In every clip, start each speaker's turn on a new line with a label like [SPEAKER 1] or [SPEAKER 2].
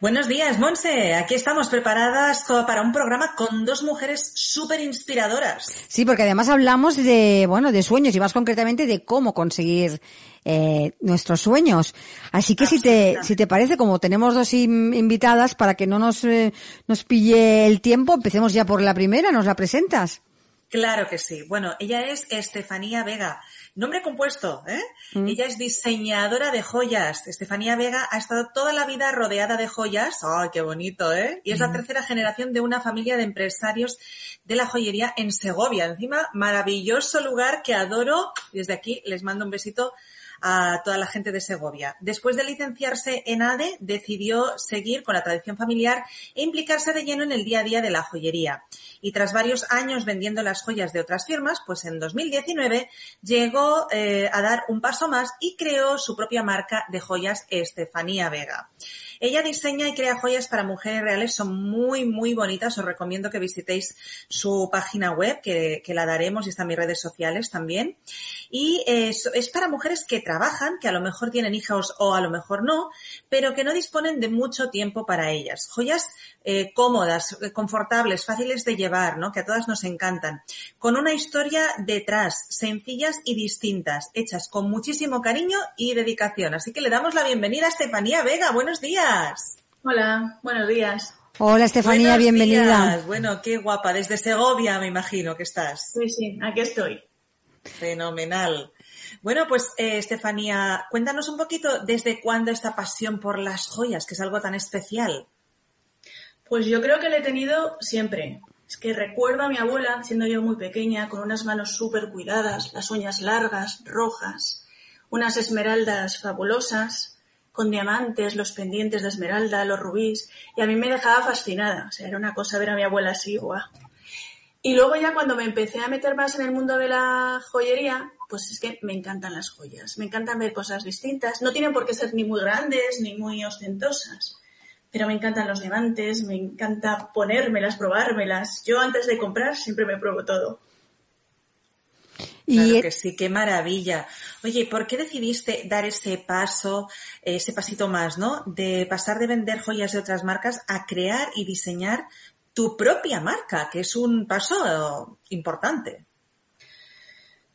[SPEAKER 1] Buenos días, Monse. Aquí estamos preparadas para un programa con dos mujeres súper inspiradoras.
[SPEAKER 2] Sí, porque además hablamos de, bueno, de sueños y más concretamente de cómo conseguir eh, nuestros sueños. Así que si te, si te parece, como tenemos dos invitadas, para que no nos, eh, nos pille el tiempo, empecemos ya por la primera. ¿Nos la presentas?
[SPEAKER 1] Claro que sí. Bueno, ella es Estefanía Vega. Nombre compuesto, ¿eh? Mm. Ella es diseñadora de joyas. Estefanía Vega ha estado toda la vida rodeada de joyas. ¡Ay, qué bonito, eh! Y es la mm. tercera generación de una familia de empresarios de la joyería en Segovia. Encima, maravilloso lugar que adoro. Desde aquí les mando un besito a toda la gente de Segovia. Después de licenciarse en ADE, decidió seguir con la tradición familiar e implicarse de lleno en el día a día de la joyería. Y tras varios años vendiendo las joyas de otras firmas, pues en 2019 llegó eh, a dar un paso más y creó su propia marca de joyas Estefanía Vega. Ella diseña y crea joyas para mujeres reales, son muy, muy bonitas. Os recomiendo que visitéis su página web, que, la daremos y está en mis redes sociales también. Y es, es para mujeres que trabajan, que a lo mejor tienen hijos o a lo mejor no, pero que no disponen de mucho tiempo para ellas. Joyas eh, cómodas, confortables, fáciles de llevar, ¿no? Que a todas nos encantan. Con una historia detrás, sencillas y distintas, hechas con muchísimo cariño y dedicación. Así que le damos la bienvenida a Estefanía Vega. Buenos días.
[SPEAKER 3] Hola, buenos días.
[SPEAKER 2] Hola Estefanía, bienvenida.
[SPEAKER 1] Bueno, qué guapa. Desde Segovia me imagino que estás.
[SPEAKER 3] Sí, sí, aquí estoy.
[SPEAKER 1] Fenomenal. Bueno, pues eh, Estefanía, cuéntanos un poquito desde cuándo esta pasión por las joyas, que es algo tan especial.
[SPEAKER 3] Pues yo creo que la he tenido siempre. Es que recuerdo a mi abuela, siendo yo muy pequeña, con unas manos súper cuidadas, las uñas largas, rojas, unas esmeraldas fabulosas, con diamantes, los pendientes de esmeralda, los rubíes, y a mí me dejaba fascinada. O sea, era una cosa ver a mi abuela así, guau. Y luego ya cuando me empecé a meter más en el mundo de la joyería, pues es que me encantan las joyas, me encantan ver cosas distintas. No tienen por qué ser ni muy grandes ni muy ostentosas, pero me encantan los diamantes, me encanta ponérmelas, probármelas. Yo antes de comprar siempre me pruebo todo.
[SPEAKER 1] Claro que sí, qué maravilla. Oye, ¿por qué decidiste dar ese paso, ese pasito más, ¿no? De pasar de vender joyas de otras marcas a crear y diseñar tu propia marca, que es un paso importante.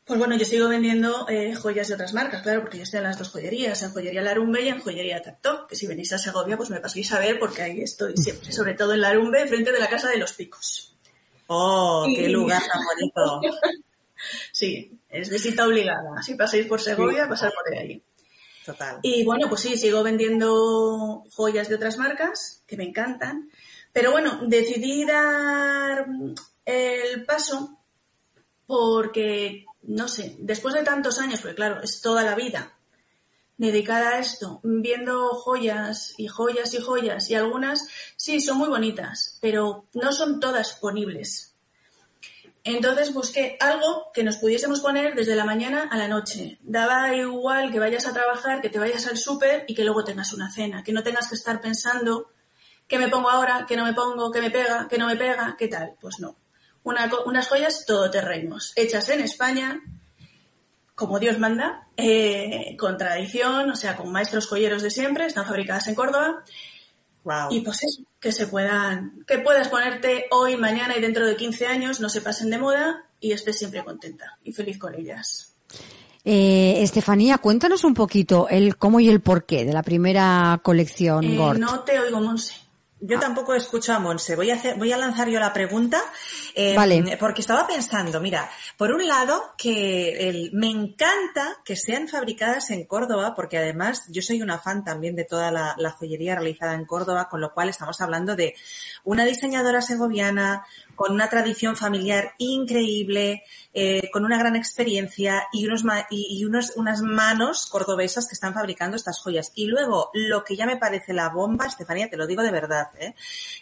[SPEAKER 3] Pues bueno, yo sigo vendiendo eh, joyas de otras marcas, claro, porque yo estoy en las dos joyerías, en Joyería Larumbe y en Joyería Tacto, que si venís a Segovia, pues me paséis a ver porque ahí estoy siempre, sobre todo en Larumbe, frente de la Casa de los Picos.
[SPEAKER 1] ¡Oh, qué lugar tan bonito!
[SPEAKER 3] Sí, es visita obligada. Si pasáis por Segovia, pasar por ahí.
[SPEAKER 1] Total.
[SPEAKER 3] Y bueno, pues sí, sigo vendiendo joyas de otras marcas que me encantan. Pero bueno, decidí dar el paso porque, no sé, después de tantos años, porque claro, es toda la vida dedicada a esto, viendo joyas y joyas y joyas, y algunas sí son muy bonitas, pero no son todas ponibles. Entonces busqué algo que nos pudiésemos poner desde la mañana a la noche. Daba igual que vayas a trabajar, que te vayas al súper y que luego tengas una cena, que no tengas que estar pensando qué me pongo ahora, qué no me pongo, qué me pega, qué no me pega, qué tal. Pues no. unas joyas todoterrenos, hechas en España, como Dios manda, eh, con tradición, o sea, con maestros joyeros de siempre, están fabricadas en Córdoba. Y pues eso, que se puedan, que puedas ponerte hoy, mañana y dentro de 15 años, no se pasen de moda y estés siempre contenta y feliz con ellas.
[SPEAKER 2] Eh, Estefanía, cuéntanos un poquito el cómo y el porqué de la primera colección
[SPEAKER 3] eh,
[SPEAKER 2] Gort.
[SPEAKER 3] No te oigo, Monse.
[SPEAKER 1] Yo
[SPEAKER 2] Ah.
[SPEAKER 1] tampoco escucho a Monse. Voy a hacer, voy a lanzar yo la pregunta. eh,
[SPEAKER 2] Vale.
[SPEAKER 1] Porque estaba pensando, mira, por un lado, que el- me encanta que sean fabricadas en Córdoba, porque además yo soy una fan también de toda la, la joyería realizada en Córdoba, con lo cual estamos hablando de una diseñadora segoviana, con una tradición familiar increíble, eh, con una gran experiencia y, unos, ma- y, unos, unas manos cordobesas que están fabricando estas joyas. Y luego, lo que ya me parece la bomba, Estefanía, te lo digo de verdad, ¿eh?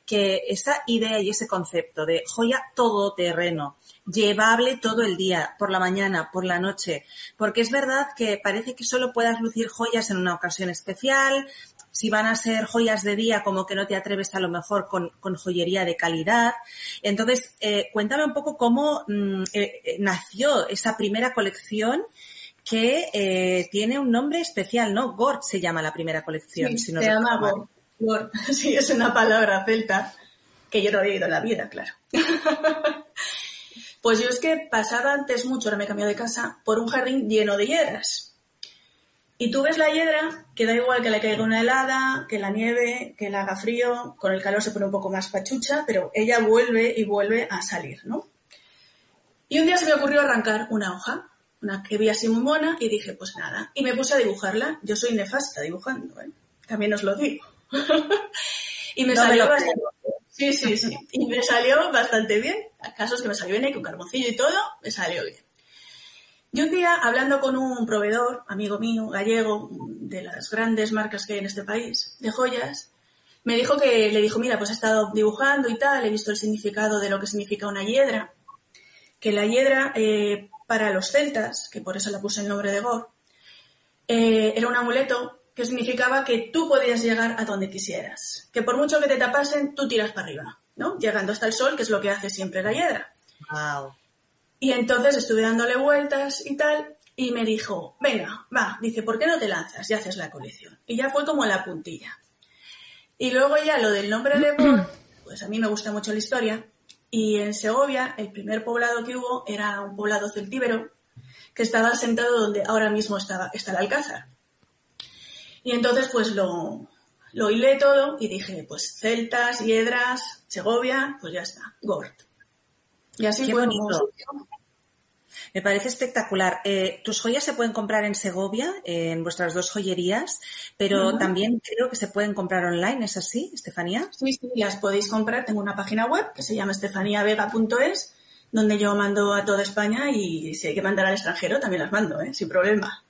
[SPEAKER 1] que esa idea y ese concepto de joya todoterreno, llevable todo el día, por la mañana, por la noche, porque es verdad que parece que solo puedas lucir joyas en una ocasión especial, si van a ser joyas de día, como que no te atreves a lo mejor con, con joyería de calidad. Entonces, eh, cuéntame un poco cómo mm, eh, eh, nació esa primera colección que eh, tiene un nombre especial, ¿no? Gort se llama la primera colección.
[SPEAKER 3] Sí,
[SPEAKER 1] si no
[SPEAKER 3] se llama
[SPEAKER 1] recuerdo mal.
[SPEAKER 3] Gor. Gor. Sí, es una palabra celta que yo no había ido en la vida, claro. pues yo es que pasaba antes mucho, ahora me he cambiado de casa, por un jardín lleno de hiedras. Y tú ves la hiedra, que da igual que le caiga una helada, que la nieve, que la haga frío, con el calor se pone un poco más pachucha, pero ella vuelve y vuelve a salir, ¿no? Y un día se me ocurrió arrancar una hoja, una que vi así muy mona, y dije, pues nada. Y me puse a dibujarla. Yo soy nefasta dibujando, ¿eh? También os lo digo. y me
[SPEAKER 1] No
[SPEAKER 3] salió bastante Sí, sí, sí. Y me salió bastante bien. Acaso es que me salió bien y con carboncillo y todo, me salió bien. Y un día, hablando con un proveedor, amigo mío, gallego, de las grandes marcas que hay en este país, de joyas, me dijo que, le dijo, mira, pues he estado dibujando y tal, he visto el significado de lo que significa una hiedra, que la hiedra, eh, para los celtas, que por eso le puse el nombre de Gor, eh, era un amuleto que significaba que tú podías llegar a donde quisieras, que por mucho que te tapasen, tú tiras para arriba, ¿no? Llegando hasta el sol, que es lo que hace siempre la hiedra.
[SPEAKER 1] Wow.
[SPEAKER 3] Y entonces estuve dándole vueltas y tal, y me dijo, venga, va, dice, ¿por qué no te lanzas y haces la colección? Y ya fue como la puntilla. Y luego ya lo del nombre de Gor, pues a mí me gusta mucho la historia, y en Segovia el primer poblado que hubo era un poblado celtíbero que estaba asentado donde ahora mismo estaba, está el Alcázar. Y entonces pues lo, lo hilé todo y dije, pues celtas, hiedras, Segovia, pues ya está, Gort. Y así
[SPEAKER 1] Qué
[SPEAKER 3] fue
[SPEAKER 1] bonito.
[SPEAKER 3] como.
[SPEAKER 1] Me parece espectacular. Eh, tus joyas se pueden comprar en Segovia, eh, en vuestras dos joyerías, pero también creo que se pueden comprar online, ¿es así, Estefanía?
[SPEAKER 3] Sí, sí, las podéis comprar. Tengo una página web que se llama estefaniavega.es, donde yo mando a toda España y si hay que mandar al extranjero también las mando, ¿eh? sin problema.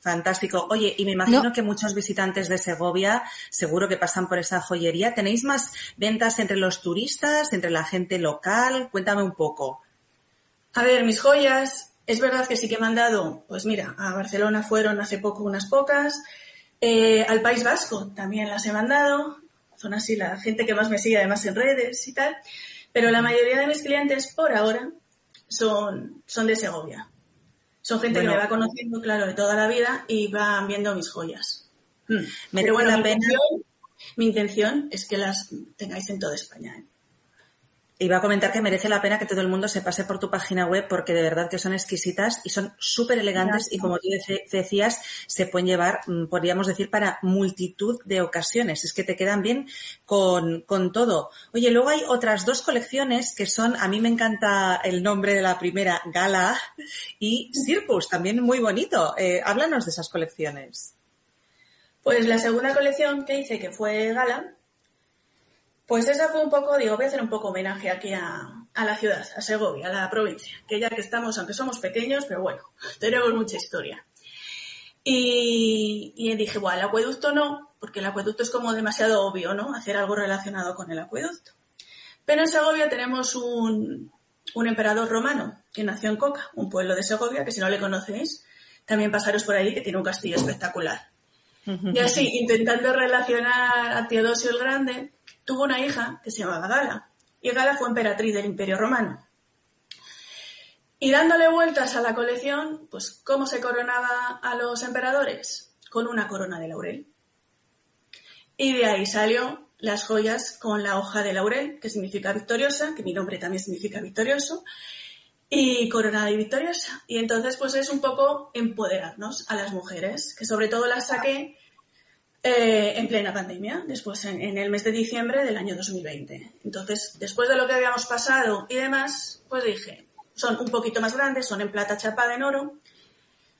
[SPEAKER 1] Fantástico. Oye, y me imagino
[SPEAKER 2] No.
[SPEAKER 1] que muchos visitantes de Segovia seguro que pasan por esa joyería. ¿Tenéis más ventas entre los turistas, entre la gente local? Cuéntame un poco.
[SPEAKER 3] A ver, mis joyas, es verdad que sí que he mandado, pues mira, a Barcelona fueron hace poco unas pocas, eh, al País Vasco también las he mandado, son así la gente que más me sigue además en redes y tal, pero la mayoría de mis clientes por ahora son, son de Segovia. Son gente
[SPEAKER 1] Bueno.
[SPEAKER 3] que me va conociendo, claro, de toda la vida y van viendo mis joyas. Mm.
[SPEAKER 1] Merece
[SPEAKER 3] Pero bueno,
[SPEAKER 1] la
[SPEAKER 3] mi
[SPEAKER 1] pena.
[SPEAKER 3] intención, mi intención es que las tengáis en toda España. ¿eh?
[SPEAKER 1] Iba a comentar que merece la pena que todo el mundo se pase por tu página web porque de verdad que son exquisitas y son súper elegantes y como tú decías, se pueden llevar, mm, podríamos decir, para multitud de ocasiones. Es que te quedan bien con, con todo. Oye, luego hay otras dos colecciones que son, a mí me encanta el nombre de la primera, Gala y Circus, también muy bonito. Eh, háblanos de esas colecciones.
[SPEAKER 3] Pues la segunda colección que hice, que fue Gala, pues esa fue un poco, digo, voy a hacer un poco homenaje aquí a, a la ciudad, a Segovia, a la provincia, que ya que estamos, aunque somos pequeños, pero bueno, tenemos mucha historia. Y, y dije, bueno, el acueducto no, porque el acueducto es como demasiado obvio, ¿no? Hacer algo relacionado con el acueducto. Pero en Segovia tenemos un, un emperador romano que nació en Coca, un pueblo de Segovia, que si no le conocéis, también pasaros por ahí, que tiene un castillo espectacular. Y así, intentando relacionar a Teodosio el Grande, tuvo una hija que se llamaba Gala, y Gala fue emperatriz del Imperio Romano. Y dándole vueltas a la colección, pues ¿cómo se coronaba a los emperadores? Con una corona de laurel. Y de ahí salió las joyas con la hoja de laurel, que significa victoriosa, que mi nombre también significa victorioso, y corona de victoriosa. Y entonces pues es un poco empoderarnos a las mujeres, que sobre todo las saqué eh, en plena pandemia, después en, el mes de diciembre del año 2020. Entonces, después de lo que habíamos pasado y demás, pues dije, son un poquito más grandes, son en plata chapada en oro,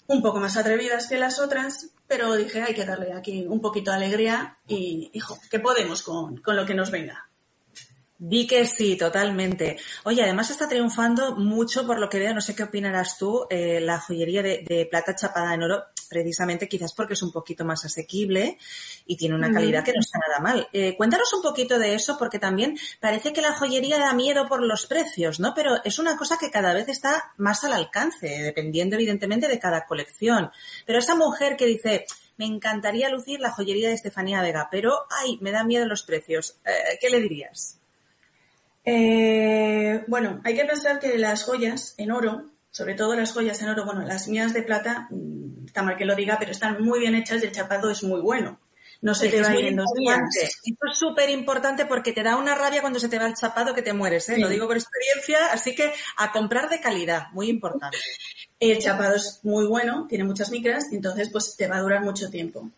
[SPEAKER 3] un poco más atrevidas que las otras, pero dije, hay que darle aquí un poquito de alegría y, hijo, que podemos con, con lo que nos venga.
[SPEAKER 1] Vi que sí, totalmente. Oye, además está triunfando mucho, por lo que veo, no sé qué opinarás tú, eh, la joyería de, de, plata chapada en oro, precisamente quizás porque es un poquito más asequible y tiene una calidad que no está nada mal. Eh, cuéntanos un poquito de eso, porque también parece que la joyería da miedo por los precios, ¿no? Pero es una cosa que cada vez está más al alcance, dependiendo evidentemente de cada colección. Pero esa mujer que dice, me encantaría lucir la joyería de Estefanía Vega, pero, ay, me da miedo los precios, eh, ¿qué le dirías?
[SPEAKER 3] Eh, bueno, hay que pensar que las joyas en oro, sobre todo las joyas en oro, bueno, las mías de plata, está mal que lo diga, pero están muy bien hechas y el chapado es muy bueno. No se te va a ir en dos días.
[SPEAKER 1] Esto es súper importante porque te da una rabia cuando se te va el chapado que te mueres, ¿eh? Sí. Lo digo por experiencia, así que a comprar de calidad, muy importante.
[SPEAKER 3] El chapado es muy bueno, tiene muchas micras, entonces pues te va a durar mucho tiempo.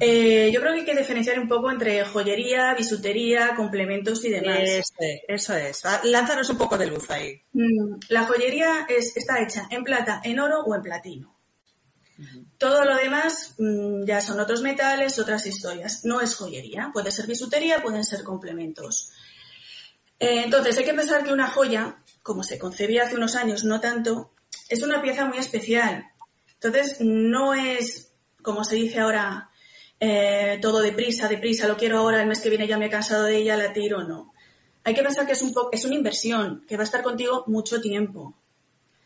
[SPEAKER 3] Eh, yo creo que hay que diferenciar un poco entre joyería, bisutería, complementos y demás.
[SPEAKER 1] Eso es, eso es. Lánzanos un poco de luz ahí.
[SPEAKER 3] Mm, la joyería es, está hecha en plata, en oro o en platino. Uh -huh. Todo lo demás mmm, ya son otros metales, otras historias. No es joyería. Puede ser bisutería, pueden ser complementos. Eh, entonces, hay que pensar que una joya, como se concebía hace unos años, no tanto, es una pieza muy especial. Entonces, no es, como se dice ahora, eh, todo deprisa, deprisa, lo quiero ahora, el mes que viene ya me he cansado de ella, la tiro, no. Hay que pensar que es, un es una inversión, que va a estar contigo mucho tiempo.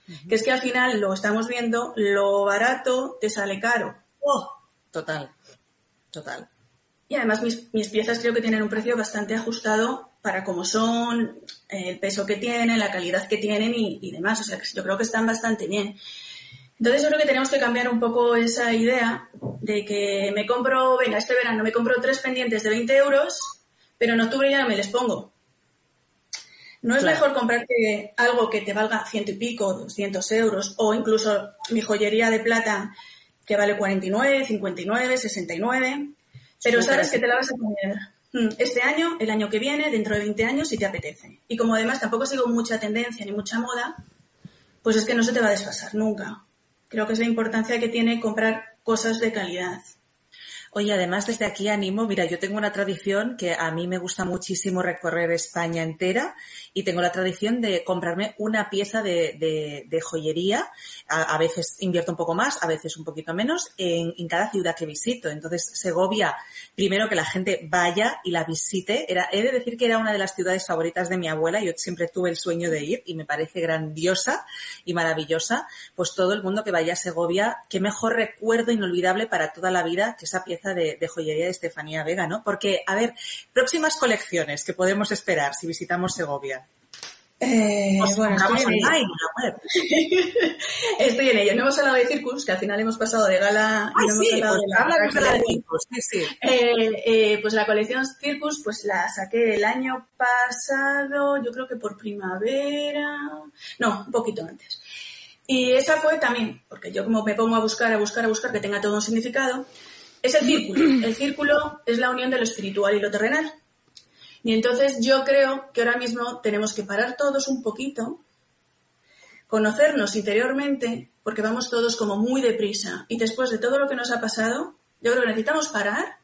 [SPEAKER 3] Uh -huh. Que es que al final lo estamos viendo, lo barato te sale caro.
[SPEAKER 1] Oh, total, total.
[SPEAKER 3] Y además mis, mis, piezas creo que tienen un precio bastante ajustado para cómo son, el peso que tienen, la calidad que tienen y, y demás. O sea, que yo creo que están bastante bien. Entonces yo creo que tenemos que cambiar un poco esa idea de que me compro, venga, este verano me compro tres pendientes de 20 euros, pero en octubre ya no me les pongo. No es claro. mejor comprarte algo que te valga ciento y pico, 200 euros, o incluso mi joyería de plata que vale 49, 59, 69, pero sí, sabes que te la vas a poner mm, este año, el año que viene, dentro de 20 años, si te apetece. Y como además tampoco sigo mucha tendencia ni mucha moda, pues es que no se te va a desfasar nunca. Creo que es la importancia que tiene comprar cosas de calidad.
[SPEAKER 1] Oye, además desde aquí animo, mira, yo tengo una tradición que a mí me gusta muchísimo recorrer España entera y tengo la tradición de comprarme una pieza de, de, de joyería, a, veces invierto un poco más, a veces un poquito menos, en, en, cada ciudad que visito. Entonces, Segovia, primero que la gente vaya y la visite, era, he de decir que era una de las ciudades favoritas de mi abuela, yo siempre tuve el sueño de ir y me parece grandiosa y maravillosa, pues todo el mundo que vaya a Segovia, qué mejor recuerdo inolvidable para toda la vida que esa pieza de, de, joyería de Estefanía Vega, ¿no? Porque, a ver, próximas colecciones que podemos esperar si visitamos Segovia.
[SPEAKER 3] Eh, bueno, estoy en, online, estoy en ello. No hemos hablado de Circus, que al final hemos pasado de gala
[SPEAKER 1] Ay,
[SPEAKER 3] y no
[SPEAKER 1] sí,
[SPEAKER 3] hemos hablado
[SPEAKER 1] pues
[SPEAKER 3] de la,
[SPEAKER 1] háblanos de la de Circus. Sí, sí.
[SPEAKER 3] Eh, eh, pues la colección Circus, pues la saqué el año pasado, yo creo que por primavera, no, un poquito antes. Y esa fue también, porque yo como me pongo a buscar, a buscar, a buscar que tenga todo un significado, es el círculo. El círculo es la unión de lo espiritual y lo terrenal. Y entonces yo creo que ahora mismo tenemos que parar todos un poquito, conocernos interiormente, porque vamos todos como muy deprisa. Y después de todo lo que nos ha pasado, Yo creo que necesitamos parar,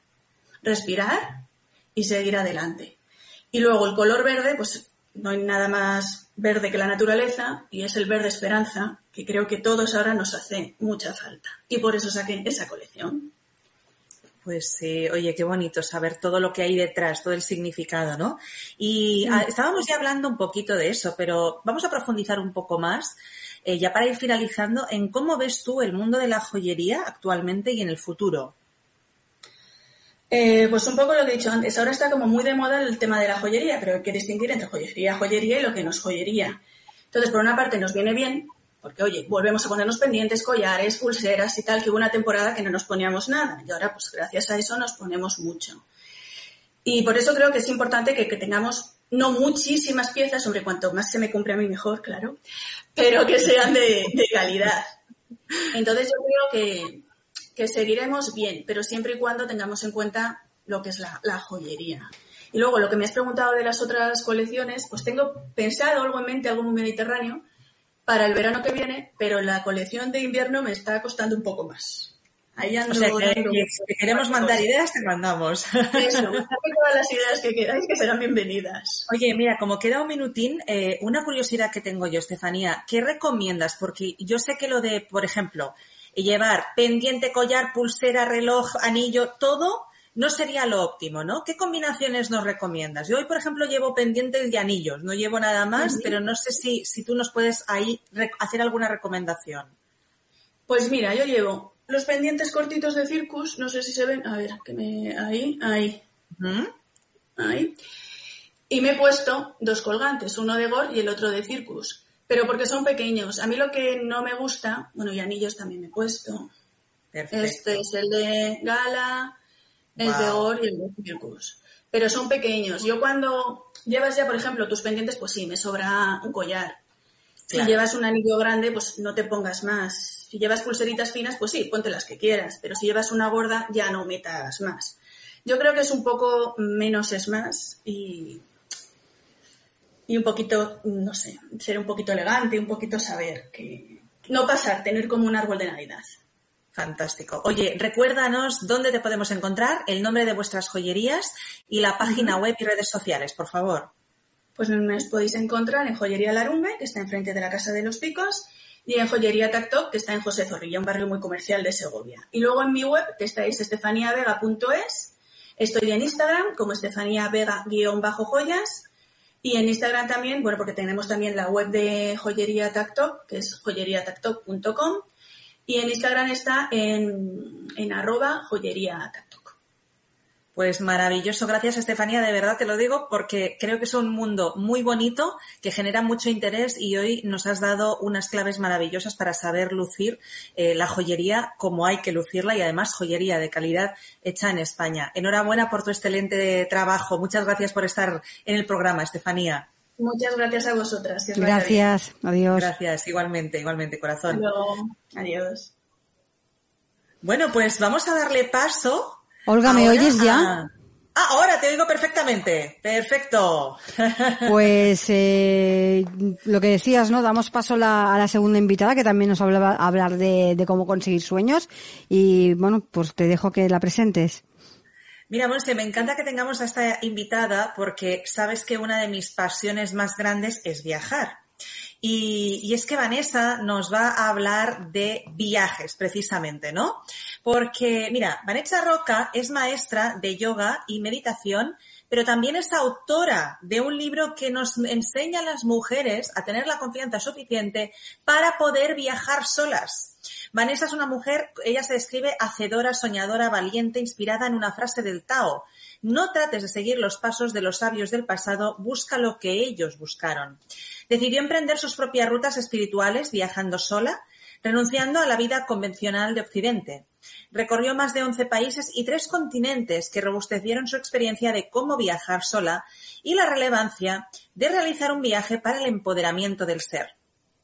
[SPEAKER 3] respirar y seguir adelante. Y luego el color verde, pues no hay nada más verde que la naturaleza y es el verde esperanza que creo que todos ahora nos hace mucha falta. Y por eso saqué esa colección.
[SPEAKER 1] Pues sí, oye, qué bonito saber todo lo que hay detrás, todo el significado, ¿no? Y ah, estábamos ya hablando un poquito de eso, pero vamos a profundizar un poco más, eh, ya para ir finalizando, en cómo ves tú el mundo de la joyería actualmente y en el futuro.
[SPEAKER 3] Eh, pues un poco lo que he dicho antes. Ahora está como muy de moda el tema de la joyería, pero hay que distinguir entre joyería, joyería y lo que no es joyería. Entonces, por una parte nos viene bien, porque oye, volvemos a ponernos pendientes, collares, pulseras y tal, que hubo una temporada que no nos poníamos nada. Y ahora, pues gracias a eso nos ponemos mucho. Y por eso creo que es importante que, tengamos no muchísimas piezas, sobre cuanto más se me cumple a mí mejor, claro, pero que sean de, de calidad. Entonces yo creo que, que seguiremos bien, pero siempre y cuando tengamos en cuenta lo que es la, joyería. Y luego, lo que me has preguntado de las otras colecciones, pues tengo pensado algo en mente, algo muy mediterráneo, para el verano que viene, pero la colección de invierno me está costando un poco más.
[SPEAKER 1] Ahí ando o sea, que, queremos mandar ideas, te mandamos.
[SPEAKER 3] Eso, todas las ideas que queráis que serán bienvenidas.
[SPEAKER 1] Oye, mira, como queda un minutín, eh, una curiosidad que tengo yo, Estefanía, ¿qué recomiendas? Porque yo sé que lo de, por ejemplo, llevar pendiente, collar, pulsera, reloj, anillo, todo no sería lo óptimo, ¿no? ¿Qué combinaciones nos recomiendas? Yo hoy, por ejemplo, llevo pendientes y anillos, no llevo nada más, pero no sé si, si tú nos puedes ahí hacer alguna recomendación.
[SPEAKER 3] Pues mira, yo llevo los pendientes cortitos de Circus, no sé si se ven, a ver, que me, ahí, ahí, ahí. Y me he puesto dos colgantes, uno de Gore y el otro de Circus pero porque son pequeños. A mí lo que no me gusta, bueno, y anillos también me he puesto. Este es el de Gala, el de Or y el de Circus. Pero son pequeños. Yo cuando llevas ya, por ejemplo, tus pendientes, pues sí, me sobra un collar. Si llevas un anillo grande, pues no te pongas más. Si llevas pulseritas finas, pues sí, ponte las que quieras. Pero si llevas una gorda, ya no metas más. Yo creo que es un poco menos es más y y un poquito, no sé, ser un poquito elegante, un poquito saber que no pasar, tener como un árbol de Navidad.
[SPEAKER 1] Fantástico. Oye, recuérdanos dónde te podemos encontrar, el nombre de vuestras joyerías y la página web y redes sociales, por favor.
[SPEAKER 3] Pues nos podéis encontrar en Joyería Larumbe, que está enfrente de la Casa de los Picos, y en Joyería Tactoc, que está en José Zorrilla, un barrio muy comercial de Segovia. Y luego en mi web, que estáis estefaniavega.es, estoy en Instagram como estefaniavega-joyas y en Instagram también, bueno, porque tenemos también la web de Joyería Tactoc, que es joyeriatactoc.com. Y en Instagram está en, en arroba joyería
[SPEAKER 1] Pues maravilloso, gracias Estefanía, de verdad te lo digo porque creo que es un mundo muy bonito que genera mucho interés y hoy nos has dado unas claves maravillosas para saber lucir eh, la joyería como hay que lucirla y además joyería de calidad hecha en España. Enhorabuena por tu excelente trabajo. Muchas gracias por estar en el programa, Estefanía.
[SPEAKER 3] Muchas gracias a vosotras.
[SPEAKER 2] gracias, adiós.
[SPEAKER 1] Gracias, igualmente, igualmente, corazón.
[SPEAKER 3] Adiós.
[SPEAKER 1] Bueno, pues vamos a darle paso.
[SPEAKER 2] Olga, ¿me oyes ya?
[SPEAKER 1] Ah, ahora te oigo perfectamente. Perfecto.
[SPEAKER 2] Pues eh, lo que decías, ¿no? Damos paso a la segunda invitada que también nos hablaba hablar de, de cómo conseguir sueños. Y bueno, pues te dejo que la presentes.
[SPEAKER 1] Mira, Monse, me encanta que tengamos a esta invitada porque sabes que una de mis pasiones más grandes es viajar. Y, es que Vanessa nos va a hablar de viajes, precisamente, ¿no? Porque, mira, Vanessa Roca es maestra de yoga y meditación, pero también es autora de un libro que nos enseña a las mujeres a tener la confianza suficiente para poder viajar solas. Vanessa es una mujer, ella se describe hacedora, soñadora, valiente, inspirada en una frase del Tao. No trates de seguir los pasos de los sabios del pasado, busca lo que ellos buscaron. Decidió emprender sus propias rutas espirituales viajando sola, renunciando a la vida convencional de Occidente. Recorrió más de 11 países y tres continentes que robustecieron su experiencia de cómo viajar sola y la relevancia de realizar un viaje para el empoderamiento del ser.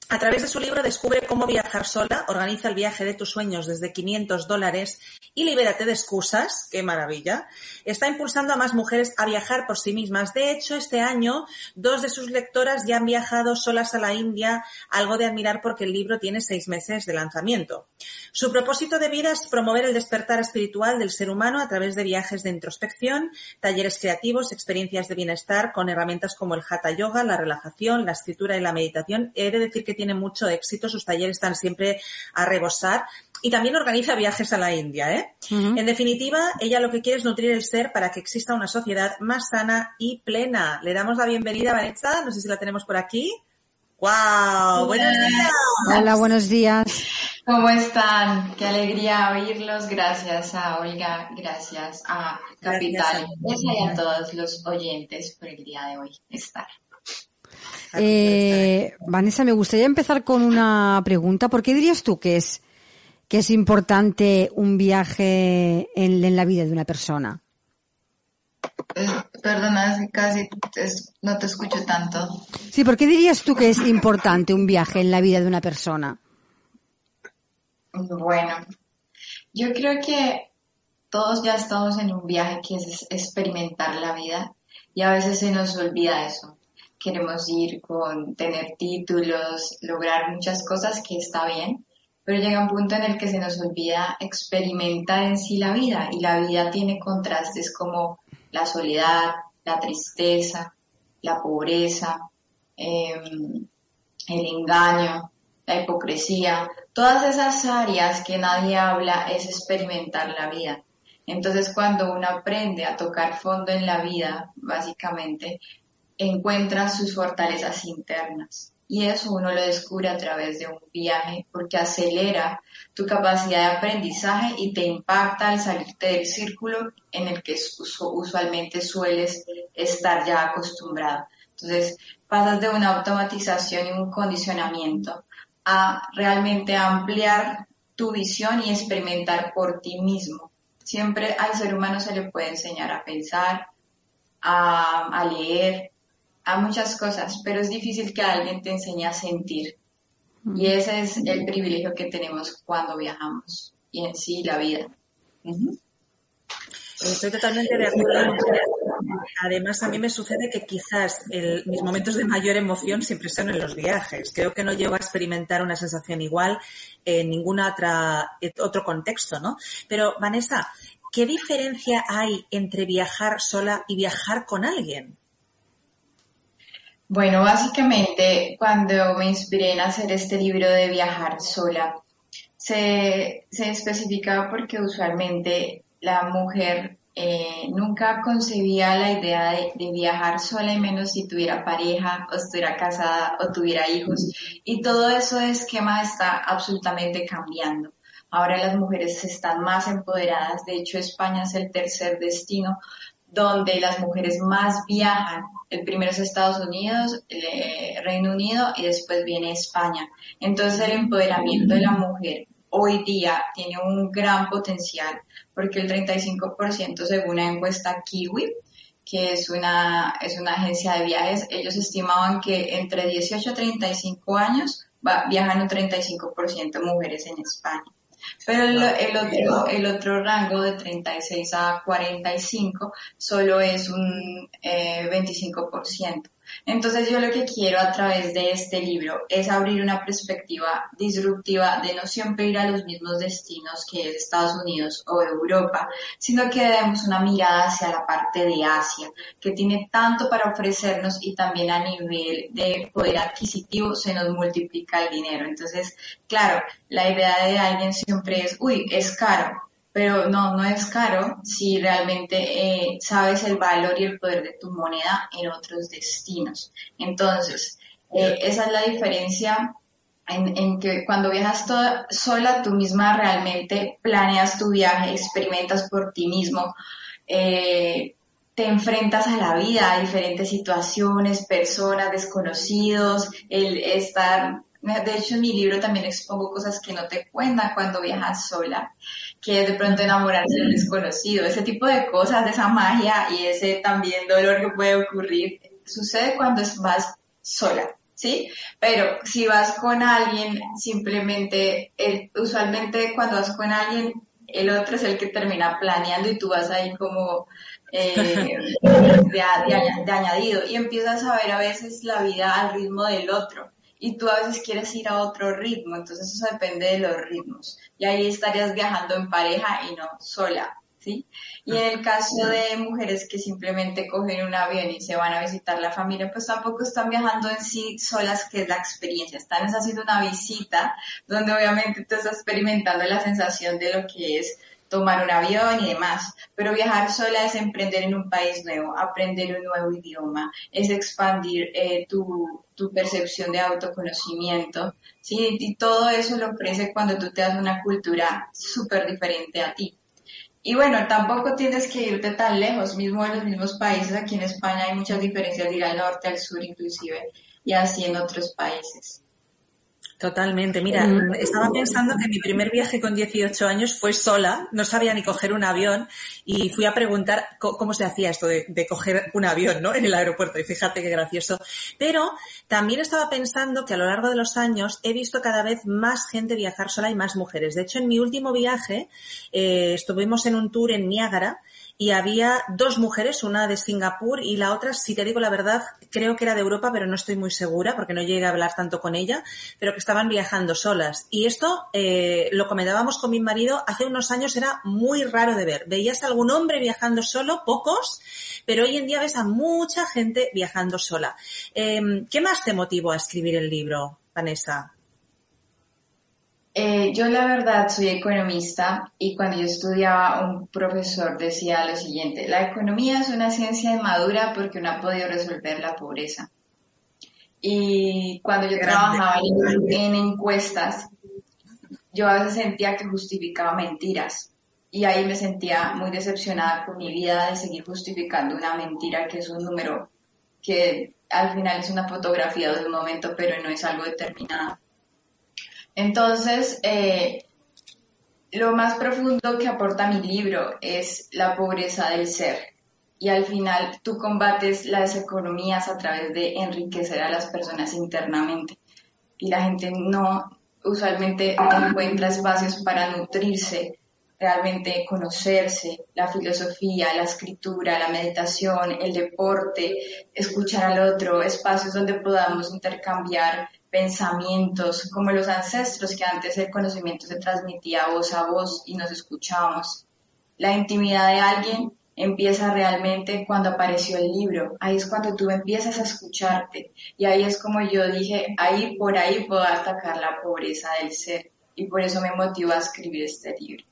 [SPEAKER 1] A través de su libro descubre cómo viajar sola, organiza el viaje de tus sueños desde 500 dólares y libérate de excusas, qué maravilla. Está impulsando a más mujeres a viajar por sí mismas. De hecho, este año dos de sus lectoras ya han viajado solas a la India, algo de admirar porque el libro tiene seis meses de lanzamiento. Su propósito de vida es promover el despertar espiritual del ser humano a través de viajes de introspección, talleres creativos, experiencias de bienestar con herramientas como el Hatha Yoga, la relajación, la escritura y la meditación. He de decir que tiene mucho éxito, sus talleres están siempre a rebosar y también organiza viajes a la India. ¿eh? En definitiva, ella lo que quiere es nutrir el ser para que exista una sociedad más sana y plena. Le damos la bienvenida a Vanessa, no sé si la tenemos por aquí. ¡Wow! ¡Buenos días!
[SPEAKER 2] Hola, buenos días.
[SPEAKER 4] ¿Cómo están? Qué alegría oírlos. Gracias a Olga, gracias a Capital y a todos los oyentes por el día de hoy estar.
[SPEAKER 2] Eh, Vanessa, me gustaría empezar con una pregunta. ¿Por qué dirías tú que es, que es importante un viaje en, en la vida de una persona?
[SPEAKER 4] Eh, perdona, casi no te escucho tanto.
[SPEAKER 2] Sí, ¿por qué dirías tú que es importante un viaje en la vida de una persona?
[SPEAKER 4] Bueno, yo creo que todos ya estamos en un viaje que es experimentar la vida y a veces se nos olvida eso queremos ir con tener títulos, lograr muchas cosas que está bien, pero llega un punto en el que se nos olvida experimentar en sí la vida y la vida tiene contrastes como la soledad, la tristeza, la pobreza, em, el engaño, la hipocresía, todas esas áreas que nadie habla es experimentar la vida. Entonces cuando uno aprende a tocar fondo en la vida, básicamente, encuentra sus fortalezas internas. Y eso uno lo descubre a través de un viaje porque acelera tu capacidad de aprendizaje y te impacta al salirte del círculo en el que usualmente sueles estar ya acostumbrado. Entonces pasas de una automatización y un condicionamiento a realmente ampliar tu visión y experimentar por ti mismo. Siempre al ser humano se le puede enseñar a pensar, a, a leer, a muchas cosas, pero es difícil que alguien te enseñe a sentir. Y ese es el privilegio que tenemos cuando viajamos y en sí la vida.
[SPEAKER 1] Estoy totalmente de acuerdo. Además, a mí me sucede que quizás mis momentos de mayor emoción siempre son en los viajes. Creo que no llego a experimentar una sensación igual en ningún otro contexto, ¿no? Pero, Vanessa, ¿qué diferencia hay entre viajar sola y viajar con alguien?
[SPEAKER 4] Bueno, básicamente cuando me inspiré en hacer este libro de viajar sola, se, se especificaba porque usualmente la mujer eh, nunca concebía la idea de, viajar sola y menos si tuviera pareja o estuviera casada o tuviera hijos. Y todo ese esquema está absolutamente cambiando. Ahora las mujeres están más empoderadas. De hecho, España es el tercer destino donde las mujeres más viajan. El primero es Estados Unidos, eh, Reino Unido y después viene España. Entonces el empoderamiento de la mujer hoy día tiene un gran potencial porque el 35% según una encuesta Kiwi, que es una, es una agencia de viajes, ellos estimaban que entre 18 y 35 años viajan un 35% mujeres en España. Pero el, el, otro, el otro rango de 36 a 45 solo es un eh, 25%. Entonces yo lo que quiero a través de este libro es abrir una perspectiva disruptiva de no siempre ir a los mismos destinos que es Estados Unidos o Europa, sino que demos una mirada hacia la parte de Asia, que tiene tanto para ofrecernos y también a nivel de poder adquisitivo se nos multiplica el dinero. Entonces, claro, la idea de alguien siempre es, uy, es caro, pero no, no es caro si realmente eh, sabes el valor y el poder de tu moneda en otros destinos. Entonces, eh, esa es la diferencia en, que cuando viajas toda, sola, tú misma realmente planeas tu viaje, experimentas por ti mismo, eh, te enfrentas a la vida, a diferentes situaciones, personas, desconocidos, el estar de hecho, en mi libro también expongo cosas que no te cuentan cuando viajas sola, que de pronto enamorarse de un desconocido, ese tipo de cosas, de esa magia y ese también dolor que puede ocurrir, sucede cuando vas sola, ¿sí? Pero si vas con alguien, simplemente, eh, usualmente cuando vas con alguien, el otro es el que termina planeando y tú vas ahí como eh, de, añadido y empiezas a ver a veces la vida al ritmo del otro y tú a veces quieres ir a otro ritmo, entonces eso depende de los ritmos y ahí estarías viajando en pareja y no sola. ¿Sí? Y en el caso de mujeres que simplemente cogen un avión y se van a visitar la familia, pues tampoco están viajando en sí solas, que es la experiencia. Están haciendo una visita donde obviamente tú estás experimentando la sensación de lo que es tomar un avión y demás. Pero viajar sola es emprender en un país nuevo, aprender un nuevo idioma, es expandir eh, tu, tu, percepción de autoconocimiento. ¿sí? Y todo eso lo ofrece cuando tú te das una cultura súper diferente a ti. Y bueno, tampoco tienes que irte tan lejos, mismo en los mismos países, aquí en España hay muchas diferencias de ir al norte, al sur inclusive, y así en otros países.
[SPEAKER 1] Totalmente. Mira, estaba pensando que mi primer viaje con 18 años fue sola, no sabía ni coger un avión y fui a preguntar cómo se hacía esto de, coger un avión, ¿no? En el aeropuerto y fíjate qué gracioso. Pero también estaba pensando que a lo largo de los años he visto cada vez más gente viajar sola y más mujeres. De hecho, en mi último viaje eh, estuvimos en un tour en Niágara y había dos mujeres, una de Singapur y la otra, si te digo la verdad, creo que era de Europa, pero no estoy muy segura porque no llegué a hablar tanto con ella, pero que estaban viajando solas. Y esto eh, lo comentábamos con mi marido, hace unos años era muy raro de ver. Veías a algún hombre viajando solo, pocos, pero hoy en día ves a mucha gente viajando sola. Em, ¿Qué más te motivó a escribir el libro, Vanessa?
[SPEAKER 4] Eh, yo la verdad soy economista y cuando yo estudiaba un profesor decía lo siguiente, la economía es una ciencia madura porque no ha podido resolver la pobreza. Y cuando yo trabajaba en, encuestas, yo a veces sentía que justificaba mentiras y ahí me sentía muy decepcionada con mi vida de seguir justificando una mentira que es un número que al final es una fotografía de un momento pero no es algo determinado. Entonces, eh, lo más profundo que aporta mi libro es la pobreza del ser. Y al final tú combates las economías a través de enriquecer a las personas internamente. Y la gente no usualmente encuentra espacios para nutrirse, realmente conocerse, la filosofía, la escritura, la meditación, el deporte, escuchar al otro, espacios donde podamos intercambiar pensamientos, como los ancestros, que antes el conocimiento se transmitía voz a voz y nos escuchábamos. La intimidad de alguien empieza realmente cuando apareció el libro. Ahí es cuando tú empiezas a escucharte. Y ahí es como yo dije, ahí por ahí puedo atacar la pobreza del ser. Y por eso me motivó a escribir este libro.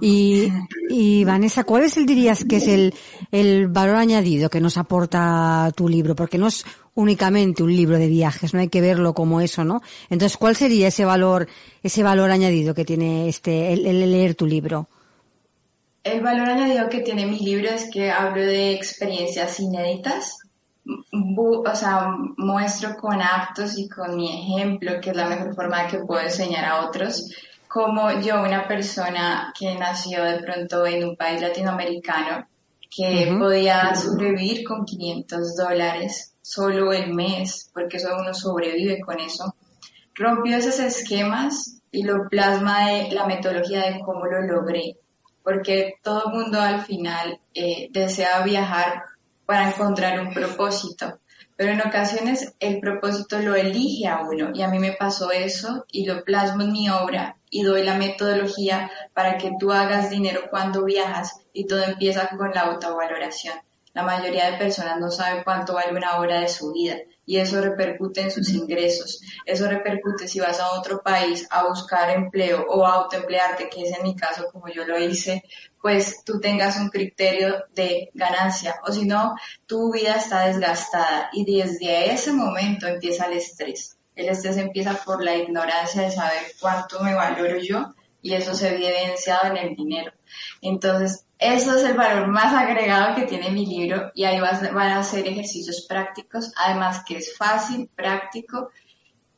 [SPEAKER 2] Y, y Vanessa, ¿cuál es el dirías que es el, el valor añadido que nos aporta tu libro? Porque no es únicamente un libro de viajes, no hay que verlo como eso, ¿no? Entonces, ¿cuál sería ese valor, ese valor añadido que tiene este, el, leer tu libro?
[SPEAKER 4] El valor añadido que tiene mi libro es que hablo de experiencias inéditas, o sea, muestro con actos y con mi ejemplo, que es la mejor forma de que puedo enseñar a otros, como yo, una persona que nació de pronto en un país latinoamericano, que podía sobrevivir con 500 dólares solo el mes, porque eso uno sobrevive con eso, rompió esos esquemas y lo plasma de la metodología de cómo lo logré, porque todo el mundo al final eh, desea viajar para encontrar un propósito, pero en ocasiones el propósito lo elige a uno y a mí me pasó eso y lo plasmo en mi obra y doy la metodología para que tú hagas dinero cuando viajas y todo empieza con la autovaloración. La mayoría de personas no sabe cuánto vale una hora de su vida y eso repercute en sus ingresos. Eso repercute si vas a otro país a buscar empleo o a autoemplearte, que es en mi caso como yo lo hice, pues tú tengas un criterio de ganancia o si no, tu vida está desgastada y desde ese momento empieza el estrés. El estrés empieza por la ignorancia de saber cuánto me valoro yo y eso se ve evidenciado en el dinero. Entonces, eso es el valor más agregado que tiene mi libro y ahí van a ser ejercicios prácticos, además que es fácil, práctico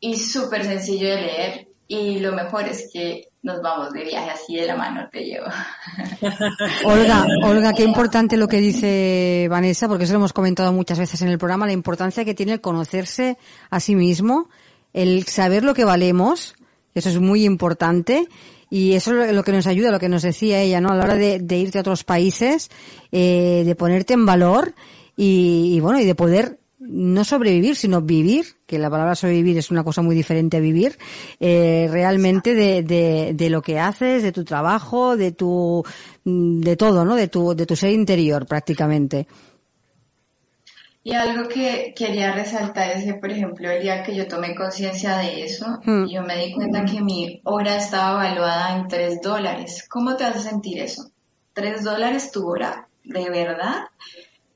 [SPEAKER 4] y súper sencillo de leer y lo mejor es que nos vamos de viaje así de la mano te llevo.
[SPEAKER 2] Olga, Olga, qué importante lo que dice Vanessa, porque eso lo hemos comentado muchas veces en el programa, la importancia que tiene el conocerse a sí mismo, el saber lo que valemos, eso es muy importante, y eso es lo que nos ayuda, lo que nos decía ella, ¿no? A la hora de, irte a otros países, eh, de ponerte en valor y, y, bueno, y de poder no sobrevivir, sino vivir, que la palabra sobrevivir es una cosa muy diferente a vivir, eh, realmente de, de, de, lo que haces, de tu trabajo, de tu, de todo, ¿no? De tu, de tu ser interior prácticamente.
[SPEAKER 4] Y algo que quería resaltar es que, por ejemplo, el día que yo tomé conciencia de eso, hmm. yo me di cuenta que mi hora estaba evaluada en tres dólares. ¿Cómo te hace sentir eso? ¿Tres dólares tu hora? ¿De verdad?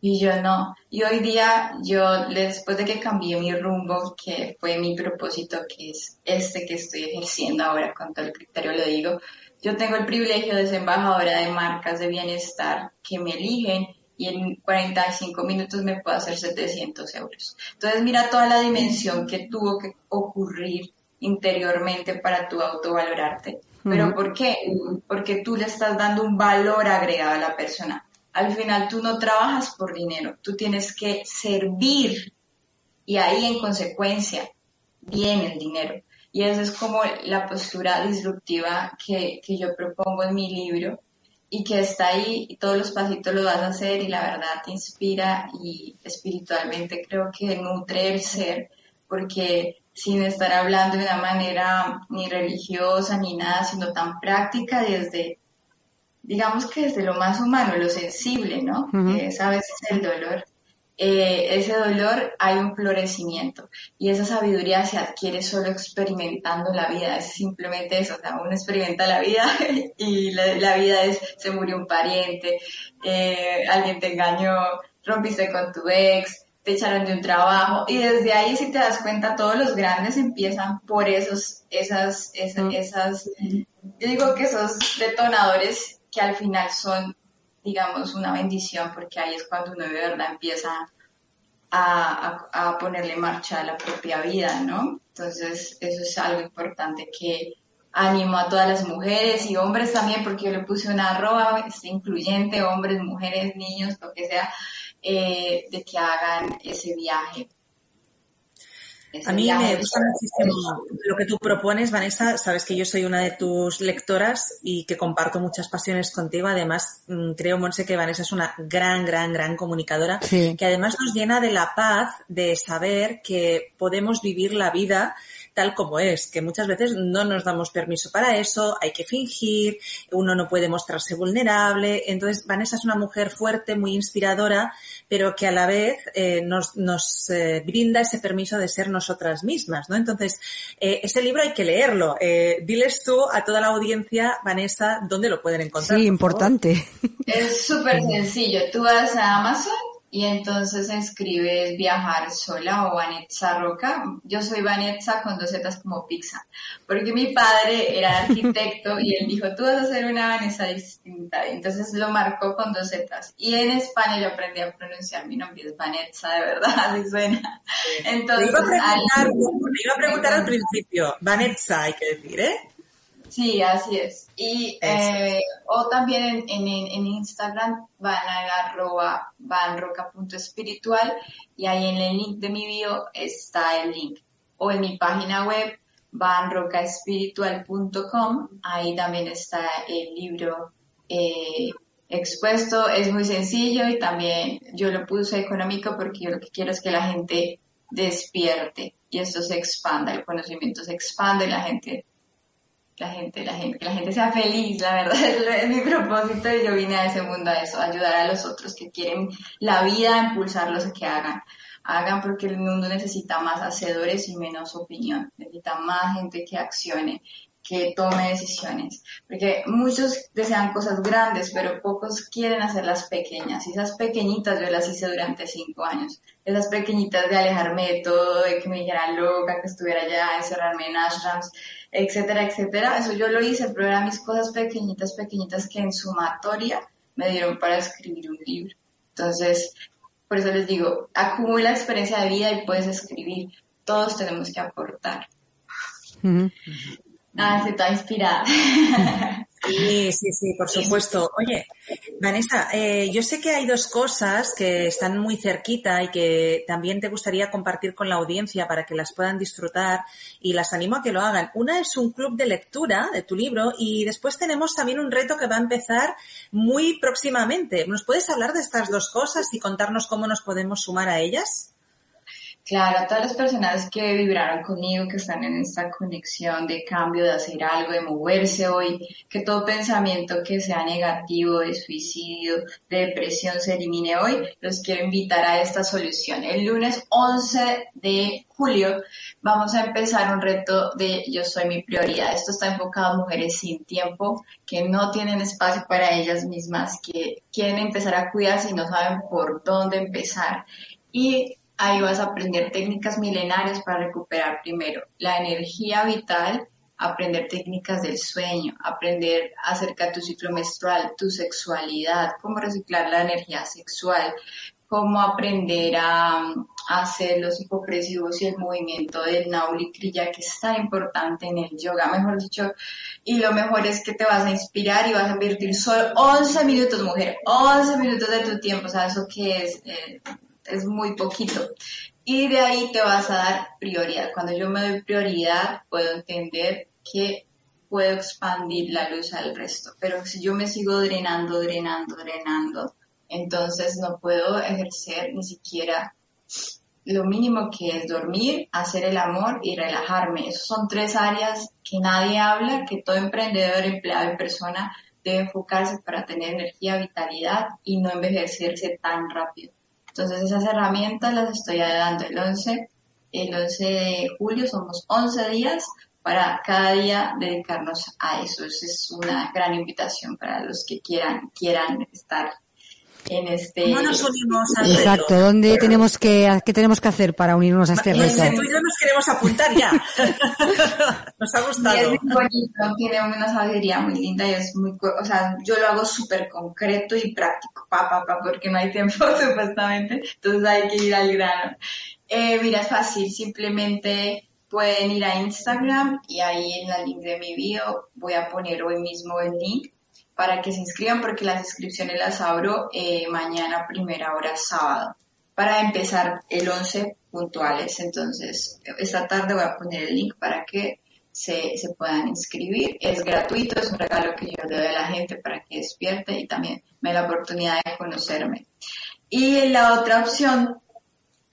[SPEAKER 4] Y yo no. Y hoy día, yo, después de que cambié mi rumbo, que fue mi propósito, que es este que estoy ejerciendo ahora, con todo el criterio lo digo, yo tengo el privilegio de ser embajadora de marcas de bienestar que me eligen y en 45 minutos me puedo hacer 700 euros. Entonces mira toda la dimensión que tuvo que ocurrir interiormente para tu autovalorarte. ¿Pero por qué? Porque tú le estás dando un valor agregado a la persona al final tú no trabajas por dinero, tú tienes que servir y ahí en consecuencia viene el dinero. Y esa es como la postura disruptiva que, yo propongo en mi libro y que está ahí y todos los pasitos lo vas a hacer y la verdad te inspira y espiritualmente creo que nutre el ser porque sin estar hablando de una manera ni religiosa ni nada, sino tan práctica desde digamos que desde lo más humano, lo sensible, ¿no? es a veces el dolor. Eh, ese dolor hay un florecimiento. Y esa sabiduría se adquiere solo experimentando la vida, es simplemente eso, o sea, uno experimenta la vida y la, vida es, se murió un pariente, eh, alguien te engañó, rompiste con tu ex, te echaron de un trabajo. Y desde ahí si te das cuenta todos los grandes empiezan por esos, esas, esas, esas yo digo que esos detonadores que al final son, digamos, una bendición, porque ahí es cuando uno de verdad empieza a, a, ponerle marcha a la propia vida, ¿no? Entonces, eso es algo importante que animo a todas las mujeres y hombres también, porque yo le puse una arroba, es incluyente, hombres, mujeres, niños, lo que sea, eh, de que hagan ese viaje
[SPEAKER 1] a mí me gusta muchísimo lo que tú propones, Vanessa. Sabes que yo soy una de tus lectoras y que comparto muchas pasiones contigo. Además, mm, creo, Monse, que Vanessa es una gran, gran, gran comunicadora que además nos llena de la paz de saber que podemos vivir la vida tal como es, que muchas veces no nos damos permiso para eso, hay que fingir, uno no puede mostrarse vulnerable. Entonces, Vanessa es una mujer fuerte, muy inspiradora, pero que a la vez eh, nos, nos eh, brinda ese permiso de ser nosotras mismas, ¿no? Entonces, eh, ese libro hay que leerlo. diles tú a toda la audiencia, Vanessa, dónde lo pueden encontrar.
[SPEAKER 2] Sí, importante.
[SPEAKER 4] Es súper sencillo. Tú vas a Amazon y entonces escribes viajar sola o Vanessa Roca. Yo soy Vanessa con dos zetas como pizza, porque mi padre era arquitecto y él dijo, tú vas a ser una Vanessa distinta. entonces lo marcó con dos zetas. Y en España yo aprendí a pronunciar mi nombre, es Vanessa, de verdad, así suena.
[SPEAKER 1] Entonces, iba a preguntar, iba a preguntar al principio, Vanessa hay que decir, ¿eh?
[SPEAKER 4] Sí, así es. Y, eh, o también en, en, Instagram van a arroba vanroca.espiritual y ahí en el link de mi bio está el link. O en mi página web vanrocaespiritual.com, ahí también está el libro eh, expuesto. Es muy sencillo y también yo lo puse económico porque yo lo que quiero es que la gente despierte y esto se expanda, el conocimiento se expande y la gente la gente, la gente, que la gente sea feliz, la verdad, es, mi propósito y yo vine a ese mundo a eso, ayudar a los otros que quieren la vida, a impulsarlos a que hagan. Hagan porque el mundo necesita más hacedores y menos opinión, necesita más gente que accione, que tome decisiones, porque muchos desean cosas grandes, pero pocos quieren hacerlas pequeñas, y esas pequeñitas yo las hice durante cinco años, esas pequeñitas de alejarme de todo, de que me dijeran loca, que estuviera allá, encerrarme en ashrams, etcétera, etcétera. Eso yo lo hice, pero eran mis cosas pequeñitas, pequeñitas que en sumatoria me dieron para escribir un libro. Entonces, por eso les digo, acumula experiencia de vida y puedes escribir. Todos tenemos que aportar. Ah, se está inspirada.
[SPEAKER 1] Sí, sí, sí, por supuesto. Oye, Vanessa, eh, yo sé que hay dos cosas que están muy cerquita y que también te gustaría compartir con la audiencia para que las puedan disfrutar y las animo a que lo hagan. Una es un club de lectura de tu libro y después tenemos también un reto que va a empezar muy próximamente. ¿Nos puedes hablar de estas dos cosas y contarnos cómo nos podemos sumar a ellas?
[SPEAKER 4] Claro, a todas las personas que vibraron conmigo, que están en esta conexión de cambio, de hacer algo, de moverse hoy, que todo pensamiento que sea negativo, de suicidio, de depresión se elimine hoy, los quiero invitar a esta solución. El lunes 11 de julio vamos a empezar un reto de Yo soy mi prioridad. Esto está enfocado a mujeres sin tiempo, que no tienen espacio para ellas mismas, que quieren empezar a cuidarse y no saben por dónde empezar. Y Ahí vas a aprender técnicas milenarias para recuperar primero la energía vital, aprender técnicas del sueño, aprender acerca de tu ciclo menstrual, tu sexualidad, cómo reciclar la energía sexual, cómo aprender a, hacer los hipopresivos y el movimiento del Nauli Kriya, que es tan importante en el yoga, mejor dicho. Y lo mejor es que te vas a inspirar y vas a invertir solo 11 minutos, mujer, 11 minutos de tu tiempo, o sea, eso que es... Eh, es muy poquito. Y de ahí te vas a dar prioridad. Cuando yo me doy prioridad, puedo entender que puedo expandir la luz al resto. Pero si yo me sigo drenando, drenando, drenando, entonces no puedo ejercer ni siquiera lo mínimo que es dormir, hacer el amor y relajarme. Esas son tres áreas que nadie habla, que todo emprendedor, empleado y persona debe enfocarse para tener energía, vitalidad y no envejecerse tan rápido. Entonces esas herramientas las estoy dando el 11, el 11 de julio, somos 11 días para cada día dedicarnos a eso. Esa es una gran invitación para los que quieran, quieran estar en este...
[SPEAKER 1] ¿Cómo nos unimos al
[SPEAKER 2] Exacto, ¿dónde tenemos que, qué tenemos que hacer para unirnos a este reto?
[SPEAKER 1] Tú y yo nos queremos apuntar ya. nos ha gustado.
[SPEAKER 4] Y es muy bonito, tiene una sabiduría muy linda y es muy, o sea, yo lo hago súper concreto y práctico, pa, pa, pa, porque no hay tiempo supuestamente, entonces hay que ir al grano. Eh, mira, es fácil, simplemente pueden ir a Instagram y ahí en la link de mi bio voy a poner hoy mismo el link para que se inscriban porque las inscripciones las abro eh, mañana primera hora sábado para empezar el 11 puntuales. Entonces, esta tarde voy a poner el link para que se, se, puedan inscribir. Es gratuito, es un regalo que yo le doy a la gente para que despierte y también me da la oportunidad de conocerme. Y la otra opción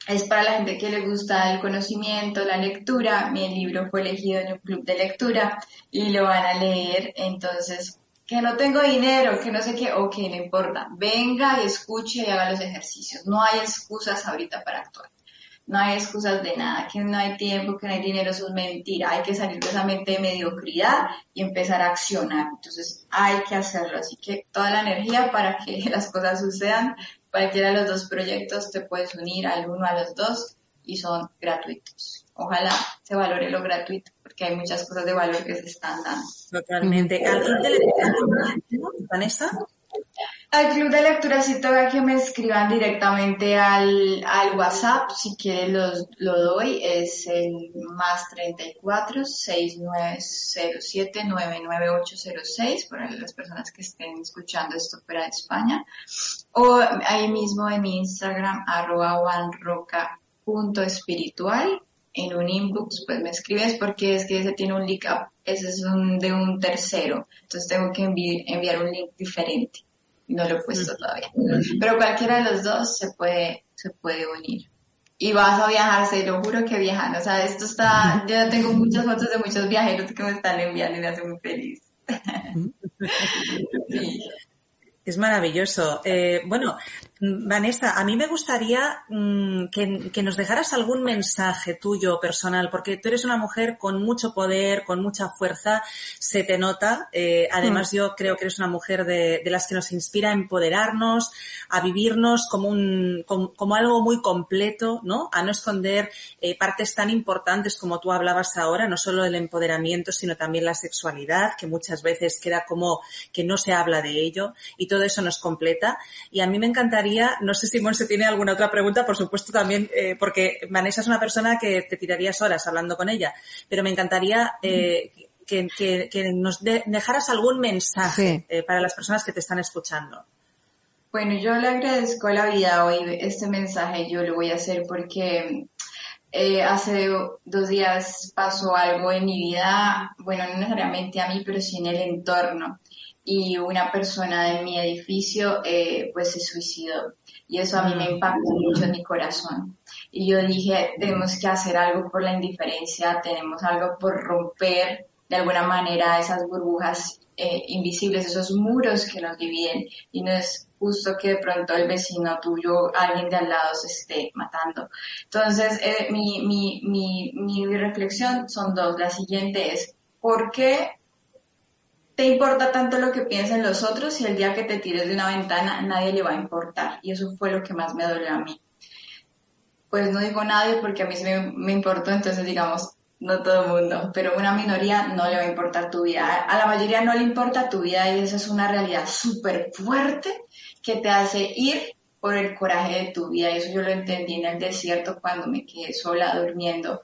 [SPEAKER 4] es para la gente que le gusta el conocimiento, la lectura. Mi libro fue elegido en un club de lectura y lo van a leer. Entonces, que no tengo dinero, que no sé qué, ok, no importa. Venga y escuche y haga los ejercicios. No hay excusas ahorita para actuar. No hay excusas de nada, que no hay tiempo, que no hay dinero, eso es mentira. Hay que salir de esa mente de mediocridad y empezar a accionar. Entonces hay que hacerlo. Así que toda la energía para que las cosas sucedan. Cualquiera de los dos proyectos te puedes unir al uno, a los dos y son gratuitos. Ojalá se valore lo gratuito porque hay muchas cosas de valor que se están dando.
[SPEAKER 1] Totalmente. ¿Al club de lectura, Vanessa?
[SPEAKER 4] Al club de lectura sí toca que me escriban directamente al, al WhatsApp, si quieren los, lo doy, es el más 34 6907 99806 para las personas que estén escuchando esto fuera de España, o ahí mismo en mi Instagram arroba espiritual en un inbox, pues me escribes porque es que ese tiene un link up, ese es un, de un tercero, entonces tengo que enviar un link diferente. No lo he puesto todavía. Pero cualquiera de los dos se puede, se puede unir. Y vas a viajar, se lo juro que viajan. O sea, esto está, yo tengo muchas fotos de muchos viajeros que me están enviando y me hace muy feliz.
[SPEAKER 1] Es maravilloso. Eh, bueno, Vanessa, a mí me gustaría mm, que, nos dejaras algún mensaje tuyo personal, porque tú eres una mujer con mucho poder, con mucha fuerza, se te nota. Eh, además, mm. yo creo que eres una mujer de, las que nos inspira a empoderarnos, a vivirnos como, un, como, algo muy completo, ¿no? A no esconder eh, partes tan importantes como tú hablabas ahora, no solo el empoderamiento, sino también la sexualidad, que muchas veces queda como que no se habla de ello, y todo eso nos completa. Y a mí me encantaría no sé si Monse tiene alguna otra pregunta, por supuesto también, eh, porque Vanessa es una persona que te tirarías horas hablando con ella, pero me encantaría eh, que, que, nos dejaras algún mensaje eh, para las personas que te están escuchando.
[SPEAKER 4] Bueno, yo le agradezco a la vida hoy este mensaje, yo lo voy a hacer porque eh, hace dos días pasó algo en mi vida, bueno, no necesariamente a mí, pero sí en el entorno. Y una persona de mi edificio eh, pues se suicidó. Y eso a mí me impactó mucho en mi corazón. Y yo dije, tenemos que hacer algo por la indiferencia, tenemos algo por romper de alguna manera esas burbujas eh, invisibles, esos muros que nos dividen. Y no es justo que de pronto el vecino tuyo, alguien de al lado se esté matando. Entonces, eh, mi, mi, mi, mi reflexión son dos. La siguiente es, ¿por qué te importa tanto lo que piensen los otros y el día que te tires de una ventana nadie le va a importar? Y eso fue lo que más me dolió a mí. Pues no digo nadie porque a mí sí me, importó, entonces digamos, no todo el mundo, pero una minoría no le va a importar tu vida. A la mayoría no le importa tu vida y esa es una realidad súper fuerte que te hace ir por el coraje de tu vida. Y eso yo lo entendí en el desierto cuando me quedé sola durmiendo,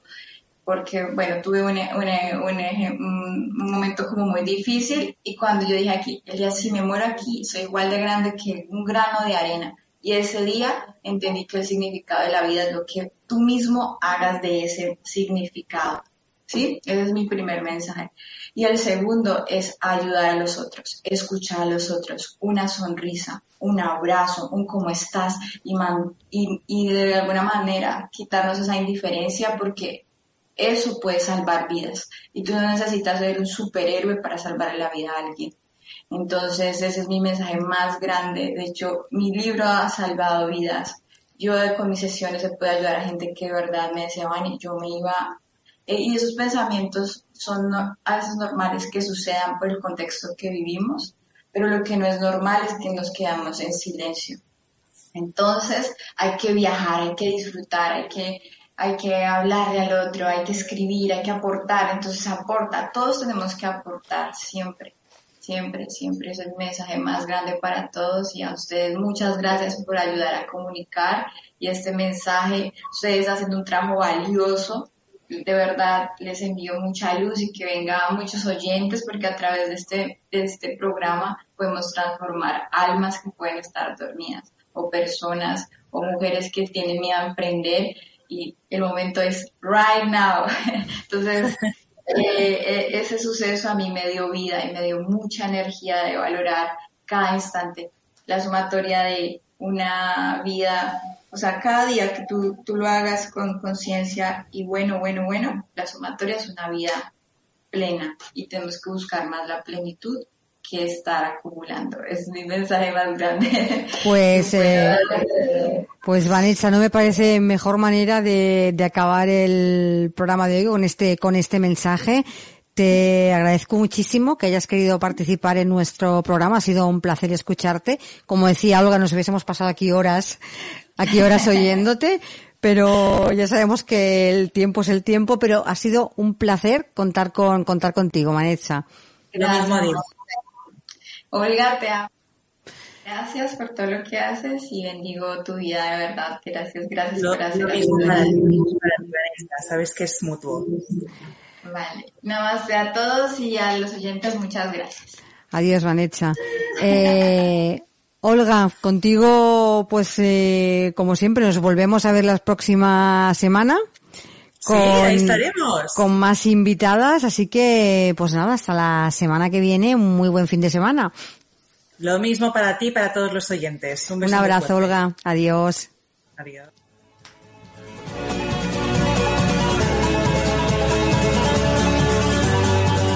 [SPEAKER 4] porque, bueno, tuve un, un, momento como muy difícil y cuando yo dije aquí, el día si me muero aquí, soy igual de grande que un grano de arena. Y ese día entendí que el significado de la vida es lo que tú mismo hagas de ese significado. ¿Sí? Ese es mi primer mensaje. Y el segundo es ayudar a los otros, escuchar a los otros, una sonrisa, un abrazo, un cómo estás y, y de alguna manera quitarnos esa indiferencia porque eso puede salvar vidas. Y tú no necesitas ser un superhéroe para salvar la vida a alguien. Entonces, ese es mi mensaje más grande. De hecho, mi libro ha salvado vidas. Yo con mis sesiones se puede ayudar a gente que de verdad me decía, y yo me iba... Eh, y esos pensamientos son a veces normales que sucedan por el contexto que vivimos, pero lo que no es normal es que nos quedamos en silencio. Entonces, hay que viajar, hay que disfrutar, hay que hay que hablarle al otro, hay que escribir, hay que aportar, entonces aporta, todos tenemos que aportar siempre siempre, siempre. Es el mensaje más grande para todos y a ustedes muchas gracias por ayudar a comunicar y este mensaje, ustedes hacen un trabajo valioso, de verdad les envío mucha luz y que vengan muchos oyentes porque a través de este, de este programa podemos transformar almas que pueden estar dormidas o personas o mujeres que tienen miedo a emprender y el momento es right now. Entonces, eh, eh, ese suceso a mí me dio vida y me dio mucha energía de valorar cada instante, la sumatoria de una vida, o sea, cada día que tú, tú lo hagas con conciencia y bueno, bueno, bueno, la sumatoria es una vida plena y tenemos que buscar más la plenitud que estar acumulando. Es mi mensaje más grande.
[SPEAKER 2] Pues, eh, pues Vanessa, no me parece mejor manera de, de acabar el programa de hoy con este, con este mensaje. Te agradezco muchísimo que hayas querido participar en nuestro programa. Ha sido un placer escucharte. Como decía Olga, nos hubiésemos pasado aquí horas, aquí horas oyéndote, pero ya sabemos que el tiempo es el tiempo, pero ha sido un placer contar con, contar contigo,
[SPEAKER 1] mismo digo.
[SPEAKER 4] Olga, te amo. Gracias por todo lo que haces y bendigo tu vida de verdad. Gracias, gracias
[SPEAKER 1] lo,
[SPEAKER 4] por hacer
[SPEAKER 1] mismo Sabes que es mutuo.
[SPEAKER 4] Vale. Namaste a todos y a los oyentes, muchas gracias.
[SPEAKER 2] Adiós, Vanessa. Eh, Olga, contigo, pues, eh, como siempre, nos volvemos a ver la próxima semana.
[SPEAKER 1] Con, sí, ahí estaremos.
[SPEAKER 2] Con más invitadas, así que, pues nada, hasta la semana que viene, un muy buen fin de semana.
[SPEAKER 1] Lo mismo para ti y para todos los oyentes. Un,
[SPEAKER 2] un abrazo, Olga. Adiós.
[SPEAKER 1] Adiós.